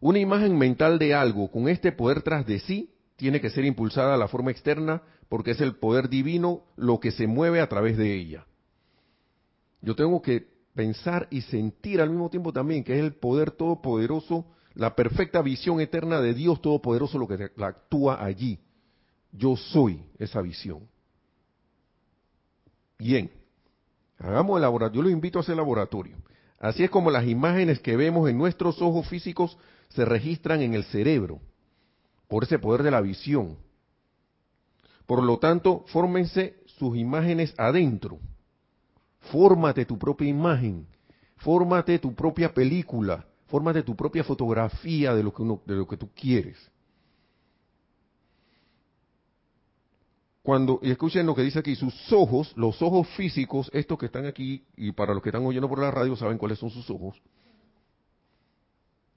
Una imagen mental de algo con este poder tras de sí tiene que ser impulsada a la forma externa porque es el poder divino lo que se mueve a través de ella. Yo tengo que pensar y sentir al mismo tiempo también que es el poder todopoderoso, la perfecta visión eterna de Dios todopoderoso lo que actúa allí. Yo soy esa visión. Bien, hagamos el laboratorio. Yo lo invito a hacer laboratorio. Así es como las imágenes que vemos en nuestros ojos físicos se registran en el cerebro por ese poder de la visión. Por lo tanto, fórmense sus imágenes adentro. Fórmate tu propia imagen, fórmate tu propia película, fórmate tu propia fotografía de lo que, uno, de lo que tú quieres. Cuando, y escuchen lo que dice aquí, sus ojos, los ojos físicos, estos que están aquí, y para los que están oyendo por la radio saben cuáles son sus ojos,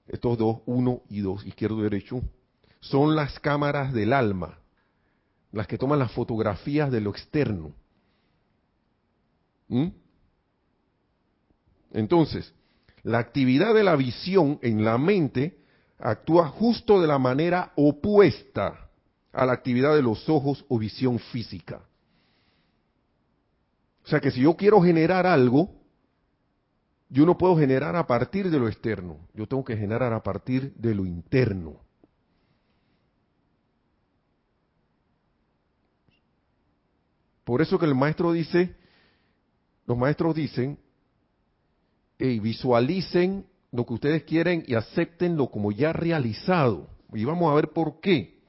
estos dos, uno y dos, izquierdo y derecho, son las cámaras del alma, las que toman las fotografías de lo externo. ¿Mm? Entonces, la actividad de la visión en la mente actúa justo de la manera opuesta a la actividad de los ojos o visión física. O sea que si yo quiero generar algo, yo no puedo generar a partir de lo externo, yo tengo que generar a partir de lo interno. Por eso que el maestro dice, los maestros dicen, hey, visualicen lo que ustedes quieren y aceptenlo como ya realizado. Y vamos a ver por qué.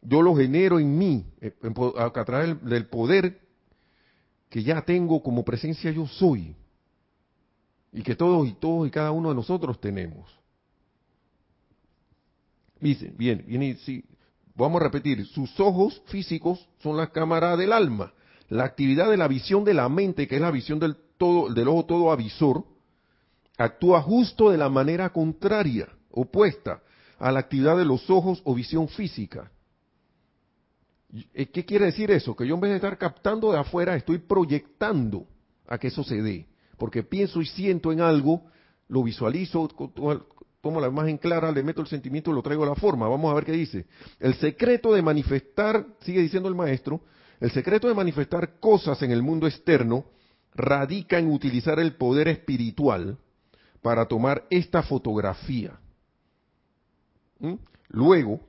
Yo lo genero en mí, eh, a través del poder que ya tengo como presencia yo soy. Y que todos y todos y cada uno de nosotros tenemos. Dice, bien, viene, sí, Vamos a repetir, sus ojos físicos son la cámara del alma. La actividad de la visión de la mente, que es la visión del, todo, del ojo todo avisor, actúa justo de la manera contraria, opuesta a la actividad de los ojos o visión física. Eh, ¿Qué quiere decir eso? Que yo en vez de estar captando de afuera, estoy proyectando a que eso se dé. Porque pienso y siento en algo, lo visualizo, tomo la imagen clara, le meto el sentimiento y lo traigo a la forma. Vamos a ver qué dice. El secreto de manifestar, sigue diciendo el maestro, el secreto de manifestar cosas en el mundo externo radica en utilizar el poder espiritual para tomar esta fotografía. ¿Mm? Luego,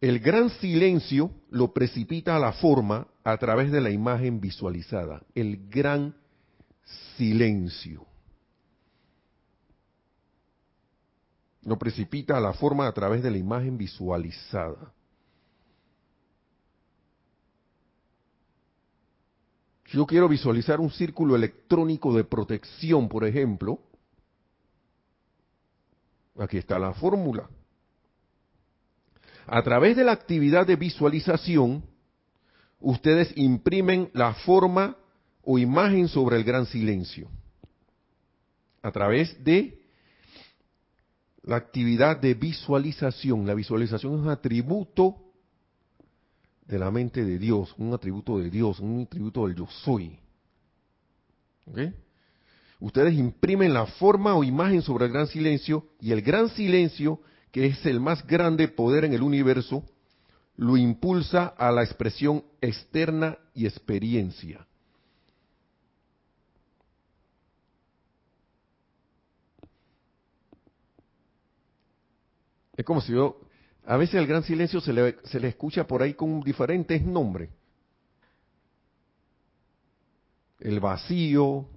el gran silencio lo precipita a la forma a través de la imagen visualizada. El gran silencio. Lo precipita a la forma a través de la imagen visualizada. Si yo quiero visualizar un círculo electrónico de protección, por ejemplo, aquí está la fórmula. A través de la actividad de visualización, ustedes imprimen la forma o imagen sobre el gran silencio. A través de la actividad de visualización. La visualización es un atributo de la mente de Dios, un atributo de Dios, un atributo del yo soy. Ustedes imprimen la forma o imagen sobre el gran silencio y el gran silencio, que es el más grande poder en el universo, lo impulsa a la expresión externa y experiencia. Es como si yo, a veces el gran silencio se le, se le escucha por ahí con diferentes nombres. El vacío,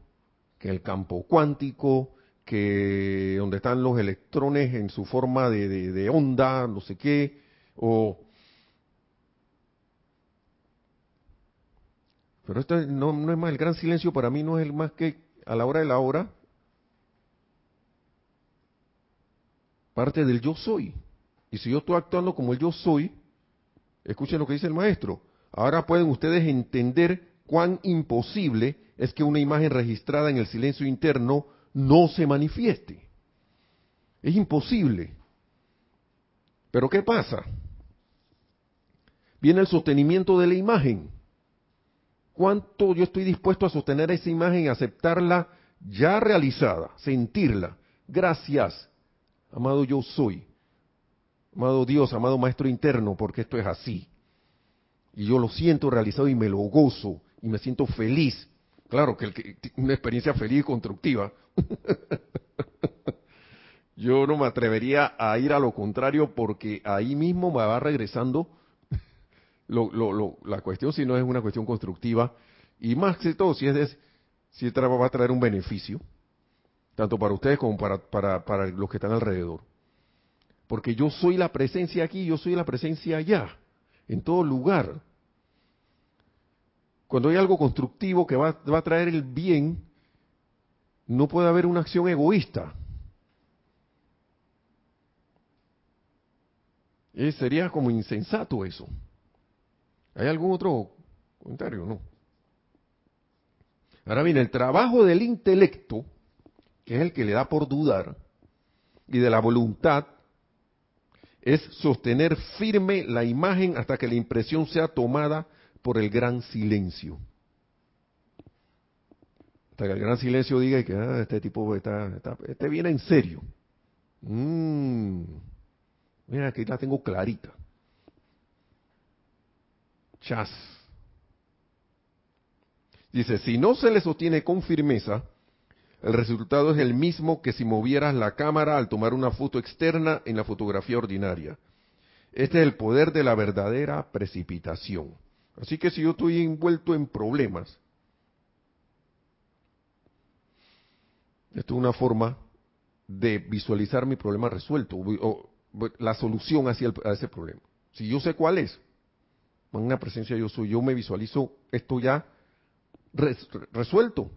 que el campo cuántico, que donde están los electrones en su forma de, de, onda, no sé qué, o... Pero esto no, no es más, el gran silencio para mí no es el más que a la hora de la hora, parte del yo soy. Y si yo estoy actuando como el yo soy, escuchen lo que dice el maestro. Ahora pueden ustedes entender cuán imposible es que una imagen registrada en el silencio interno no se manifieste. Es imposible. Pero ¿qué pasa? Viene el sostenimiento de la imagen. ¿Cuánto yo estoy dispuesto a sostener esa imagen y aceptarla ya realizada, sentirla? Gracias, amado yo soy. Amado Dios, amado Maestro interno, porque esto es así. Y yo lo siento realizado y me lo gozo y me siento feliz. Claro que, el una experiencia feliz y constructiva. yo no me atrevería a ir a lo contrario porque ahí mismo me va regresando la cuestión si no es una cuestión constructiva y más que todo si es de, si va a traer un beneficio tanto para ustedes como para, para, para los que están alrededor. Porque yo soy la presencia aquí, yo soy la presencia allá, en todo lugar. Cuando hay algo constructivo que va, va a traer el bien, no puede haber una acción egoísta. Eh, sería como insensato eso. ¿Hay algún otro comentario? No. Ahora bien, el trabajo del intelecto que es el que le da por dudar, y de la voluntad, es sostener firme la imagen hasta que la impresión sea tomada por el gran silencio. Hasta que el gran silencio diga que ah, este tipo está, este viene en serio. Mm, mira, aquí la tengo clarita. Chas. Dice, si no se le sostiene con firmeza, el resultado es el mismo que si movieras la cámara al tomar una foto externa en la fotografía ordinaria. Este es el poder de la verdadera precipitación. Así que si yo estoy envuelto en problemas, esto es una forma de visualizar mi problema resuelto, o la solución hacia a ese problema. Si yo sé cuál es, con una presencia yo soy, yo me visualizo esto ya resuelto.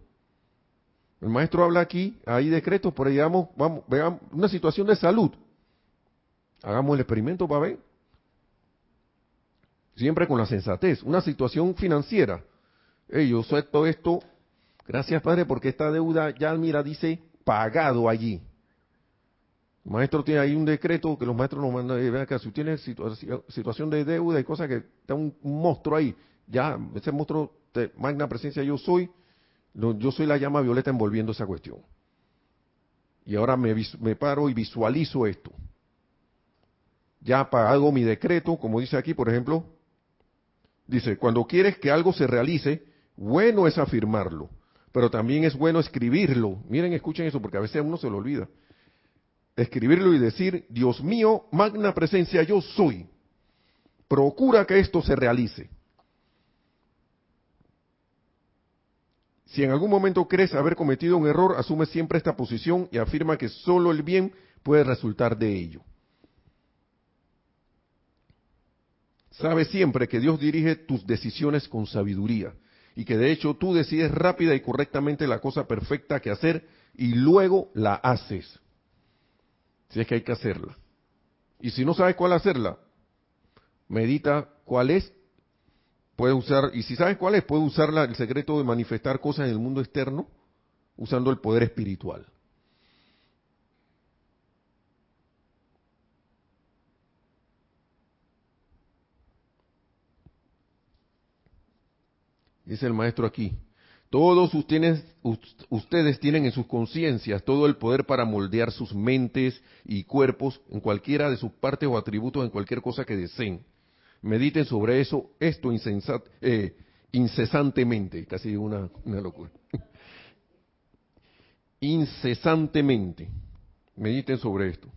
El maestro habla aquí, hay decretos, por ahí vamos, veamos una situación de salud. Hagamos el experimento para ver. Siempre con la sensatez. Una situación financiera. Hey, yo suelto esto, gracias Padre, porque esta deuda ya, mira, dice pagado allí. El maestro tiene ahí un decreto que los maestros nos mandan, vean que si tiene situación de deuda y cosas que está un, monstruo ahí, ya, ese monstruo, de magna presencia yo soy, yo soy la llama violeta envolviendo esa cuestión. Y ahora me, me paro y visualizo esto. Ya hago mi decreto, como dice aquí, por ejemplo, dice, cuando quieres que algo se realice, bueno es afirmarlo, pero también es bueno escribirlo. Miren, escuchen eso, porque a veces a uno se lo olvida. Escribirlo y decir, Dios mío, magna presencia, yo soy. Procura que esto se realice. Si en algún momento crees haber cometido un error, asume siempre esta posición y afirma que solo el bien puede resultar de ello. Sabe siempre que Dios dirige tus decisiones con sabiduría y que de hecho tú decides rápida y correctamente la cosa perfecta que hacer y luego la haces. Si es que hay que hacerla. Y si no sabes cuál hacerla, medita cuál es Puede usar, y si sabes cuál es, puede usar el secreto de manifestar cosas en el mundo externo usando el poder espiritual. dice el maestro aquí, todos ustedes, ustedes tienen en sus conciencias todo el poder para moldear sus mentes y cuerpos en cualquiera de sus partes o atributos, en cualquier cosa que deseen. Mediten sobre eso, esto eh, incesantemente, casi una locura. Incesantemente. Mediten sobre esto.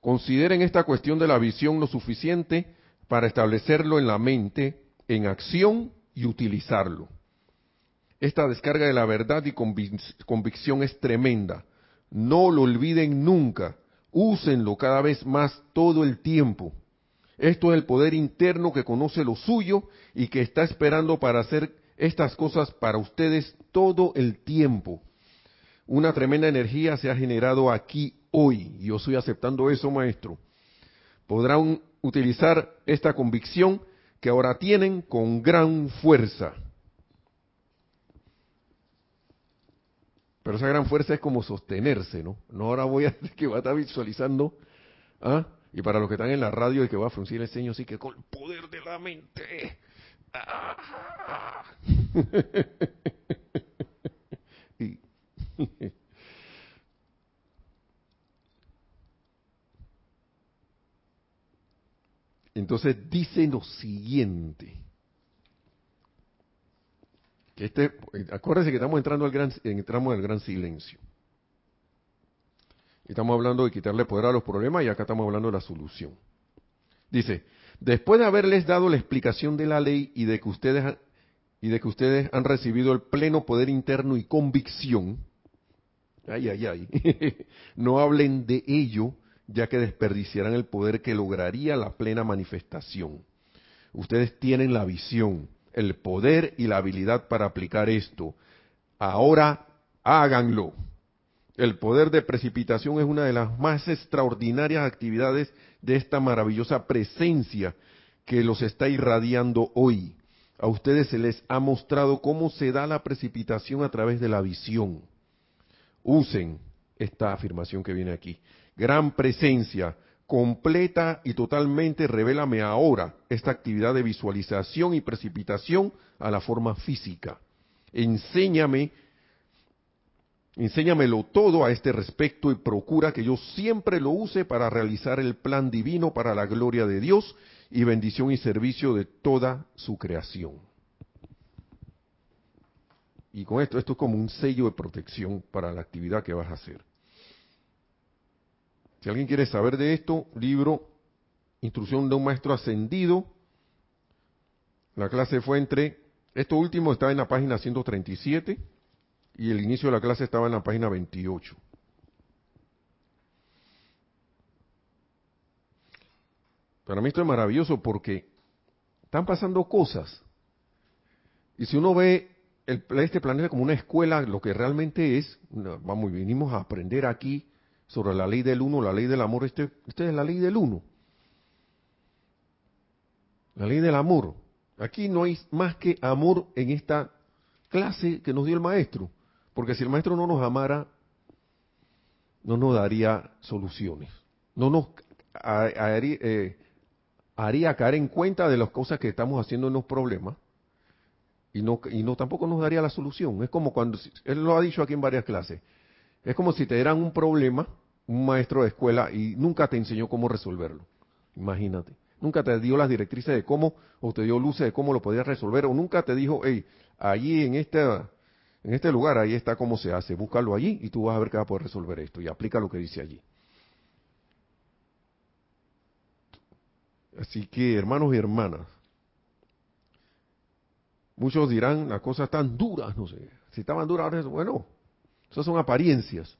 Consideren esta cuestión de la visión lo suficiente para establecerlo en la mente, en acción y utilizarlo. Esta descarga de la verdad y convicción es tremenda. No lo olviden nunca. Úsenlo cada vez más todo el tiempo. Esto es el poder interno que conoce lo suyo y que está esperando para hacer estas cosas para ustedes todo el tiempo. Una tremenda energía se ha generado aquí hoy. Yo estoy aceptando eso, maestro. Podrán utilizar esta convicción que ahora tienen con gran fuerza. Pero esa gran fuerza es como sostenerse, ¿no? No ahora voy a que va a estar visualizando, ¿ah? Y para los que están en la radio y que va a fruncir el ceño, sí que con el poder de la mente. Ah. Entonces dice lo siguiente. Este, acuérdense que estamos entrando al gran, entramos al gran silencio. Estamos hablando de quitarle poder a los problemas y acá estamos hablando de la solución. Dice, después de haberles dado la explicación de la ley y de que ustedes y de que ustedes han recibido el pleno poder interno y convicción, ay, ay, ay, no hablen de ello ya que desperdiciarán el poder que lograría la plena manifestación. Ustedes tienen la visión, el poder y la habilidad para aplicar esto. Ahora háganlo. El poder de precipitación es una de las más extraordinarias actividades de esta maravillosa presencia que los está irradiando hoy. A ustedes se les ha mostrado cómo se da la precipitación a través de la visión. Usen esta afirmación que viene aquí gran presencia, completa y totalmente revélame ahora esta actividad de visualización y precipitación a la forma física. Enséñame, enséñamelo todo a este respecto y procura que yo siempre lo use para realizar el plan divino para la gloria de Dios y bendición y servicio de toda su creación. Y con esto, esto es como un sello de protección para la actividad que vas a hacer. Si alguien quiere saber de esto, libro Instrucción de un Maestro Ascendido. La clase fue entre, esto último está en la página 137 y el inicio de la clase estaba en la página 28. Para mí esto es maravilloso porque están pasando cosas. Y si uno ve este planeta como una escuela, lo que realmente es, vamos, vinimos a aprender aquí sobre la ley del uno, la ley del amor. Este, este, es la ley del uno. La ley del amor. Aquí no hay más que amor en esta clase que nos dio el maestro. Porque si el maestro no nos amara, no nos daría soluciones. No nos eh, haría, caer en cuenta de las cosas que estamos haciendo en los problemas. Y no, y no tampoco nos daría la solución. Es como cuando, él lo ha dicho aquí en varias clases, es como si te dieran un problema un maestro de escuela y nunca te enseñó cómo resolverlo. Imagínate. Nunca te dio las directrices de cómo, o te dio luces de cómo lo podías resolver, o nunca te dijo, hey, allí en este, en este lugar, ahí está cómo se hace, búscalo allí y tú vas a ver que vas a poder resolver esto y aplica lo que dice allí. Así que, hermanos y hermanas, muchos dirán, las cosas están duras, no sé. Si estaban duras, bueno, esas son apariencias.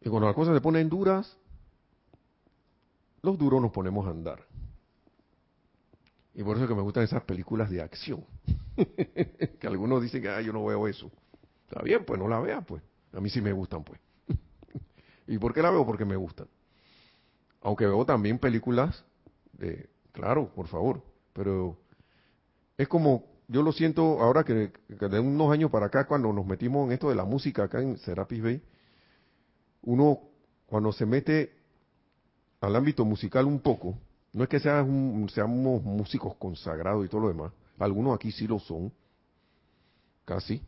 Y cuando las cosas se ponen duras, los duros nos ponemos a andar. Y por eso es que me gustan esas películas de acción. que algunos dicen que ah, yo no veo eso. Está bien, pues no la vea, pues. A mí sí me gustan, pues. ¿Y por qué la veo? Porque me gustan. Aunque veo también películas de, claro, por favor, pero es como, yo lo siento ahora que, de unos años para acá, cuando nos metimos en esto de la música acá en Serapis Bay, uno cuando se mete al ámbito musical un poco, no es que seamos, seamos músicos consagrados y todo lo demás, algunos aquí sí lo son, casi,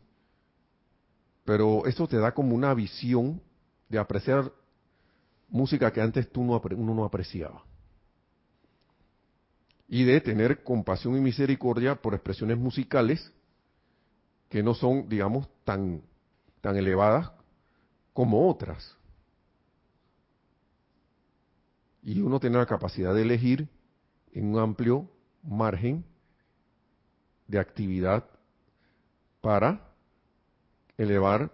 pero eso te da como una visión de apreciar música que antes tú no, uno no apreciaba. Y de tener compasión y misericordia por expresiones musicales que no son, digamos, tan, tan elevadas como otras. Y uno tiene la capacidad de elegir en un amplio margen de actividad para elevar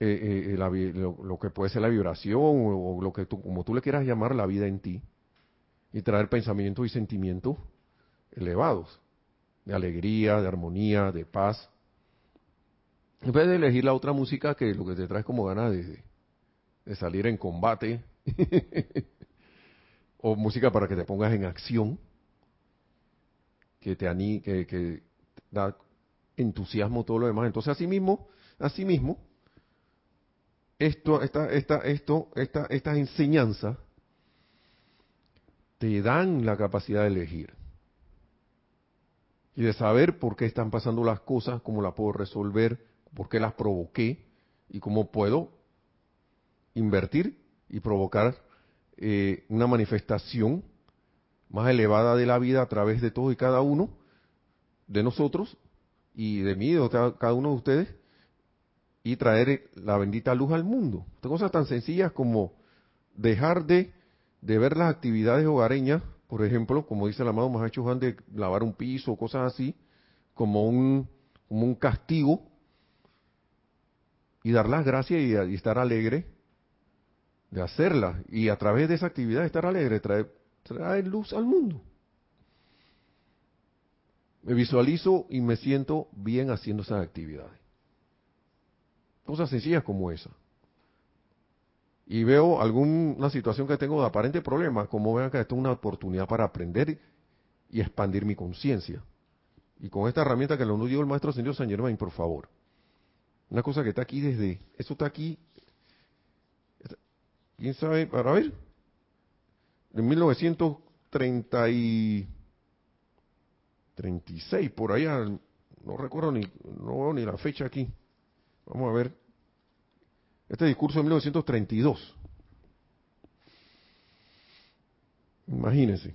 eh, eh, lo, que puede ser la vibración o, lo que tú, como tú le quieras llamar, la vida en ti y traer pensamientos y sentimientos elevados, de alegría, de armonía, de paz. En vez de elegir la otra música que lo que te trae como ganas de, salir en combate o música para que te pongas en acción, que te ani, que, que da entusiasmo todo lo demás. Entonces, así mismo, así mismo, esto, esta, esta, esto, esta, estas enseñanzas te dan la capacidad de elegir y de saber por qué están pasando las cosas, cómo las puedo resolver, por qué las provoqué y cómo puedo invertir y provocar eh, una manifestación más elevada de la vida a través de todos y cada uno de nosotros y de mí, de cada uno de ustedes, y traer la bendita luz al mundo. Cosas tan sencillas como dejar de, de ver las actividades hogareñas, por ejemplo, como dice el amado Mahacho Juan, de lavar un piso, cosas así, como un, como un castigo, y dar las gracias y, estar alegre de hacerlas, y a través de esa actividad estar alegre, traer, traer luz al mundo. Me visualizo y me siento bien haciendo esas actividades. Cosas sencillas como esa. Y veo alguna situación que tengo de aparente problema, como vean que esto es una oportunidad para aprender y expandir mi conciencia. Y con esta herramienta que nos dio el maestro señor San Germain, por favor. Una cosa que está aquí desde, eso está aquí, quién sabe, para ver, en 1936, por allá, no recuerdo ni, no veo ni la fecha aquí. Vamos a ver. Este discurso de 1932. Imagínense.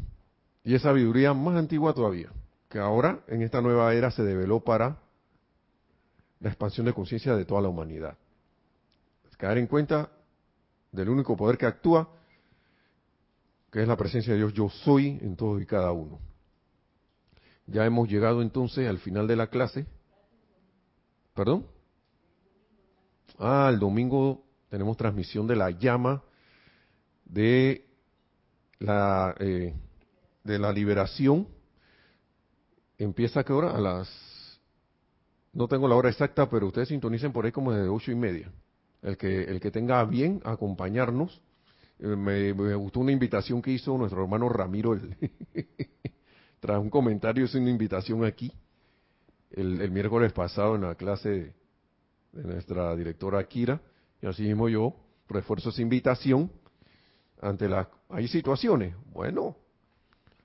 Y esa sabiduría más antigua todavía, que ahora en esta nueva era se develó para la expansión de conciencia de toda la humanidad. Caer en cuenta del único poder que actúa, que es la presencia de Dios, yo soy en todo y cada uno. Ya hemos llegado entonces al final de la clase. ¿Perdón? Ah, el domingo tenemos transmisión de la llama de la, eh, de la liberación. ¿Empieza a qué hora? A las... No tengo la hora exacta, pero ustedes sintonicen por ahí como de ocho y media. El que, el que tenga bien acompañarnos. Eh, me, gustó una invitación que hizo nuestro hermano Ramiro. tras un comentario, es una invitación aquí. El, el miércoles pasado en la clase de nuestra directora Akira, y así mismo yo refuerzo esa invitación ante las... Hay situaciones, bueno,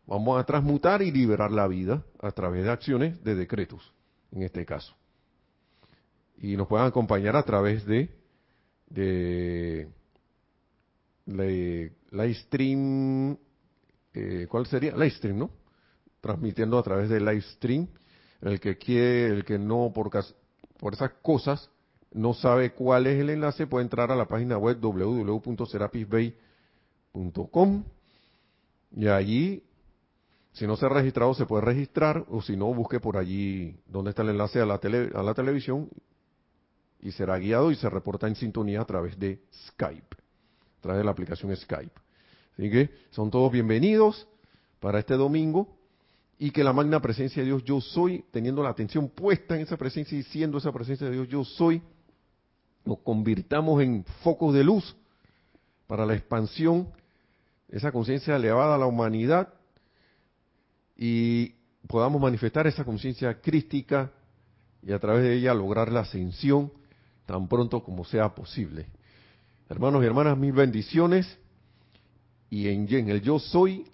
vamos a transmutar y liberar la vida a través de acciones de decretos, en este caso. Y nos pueden acompañar a través de, de, live stream, eh, ¿cuál sería? Live stream, ¿no? Transmitiendo a través de live stream. El que quiere, el que no, por, por esas cosas, no sabe cuál es el enlace, puede entrar a la página web www.serapisbay.com y allí, si no se ha registrado, se puede registrar o si no, busque por allí donde está el enlace a la, a la televisión y será guiado y se reporta en sintonía a través de Skype, a través de la aplicación Skype. Así que son todos bienvenidos para este domingo y que la magna presencia de Dios yo soy, teniendo la atención puesta en esa presencia y siendo esa presencia de Dios yo soy, nos convirtamos en focos de luz para la expansión esa conciencia elevada a la humanidad y podamos manifestar esa conciencia crística y a través de ella lograr la ascensión tan pronto como sea posible. Hermanos y hermanas, mil bendiciones y en, en el yo soy,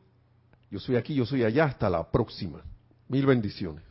yo soy aquí, yo soy allá, hasta la próxima. Mil bendiciones.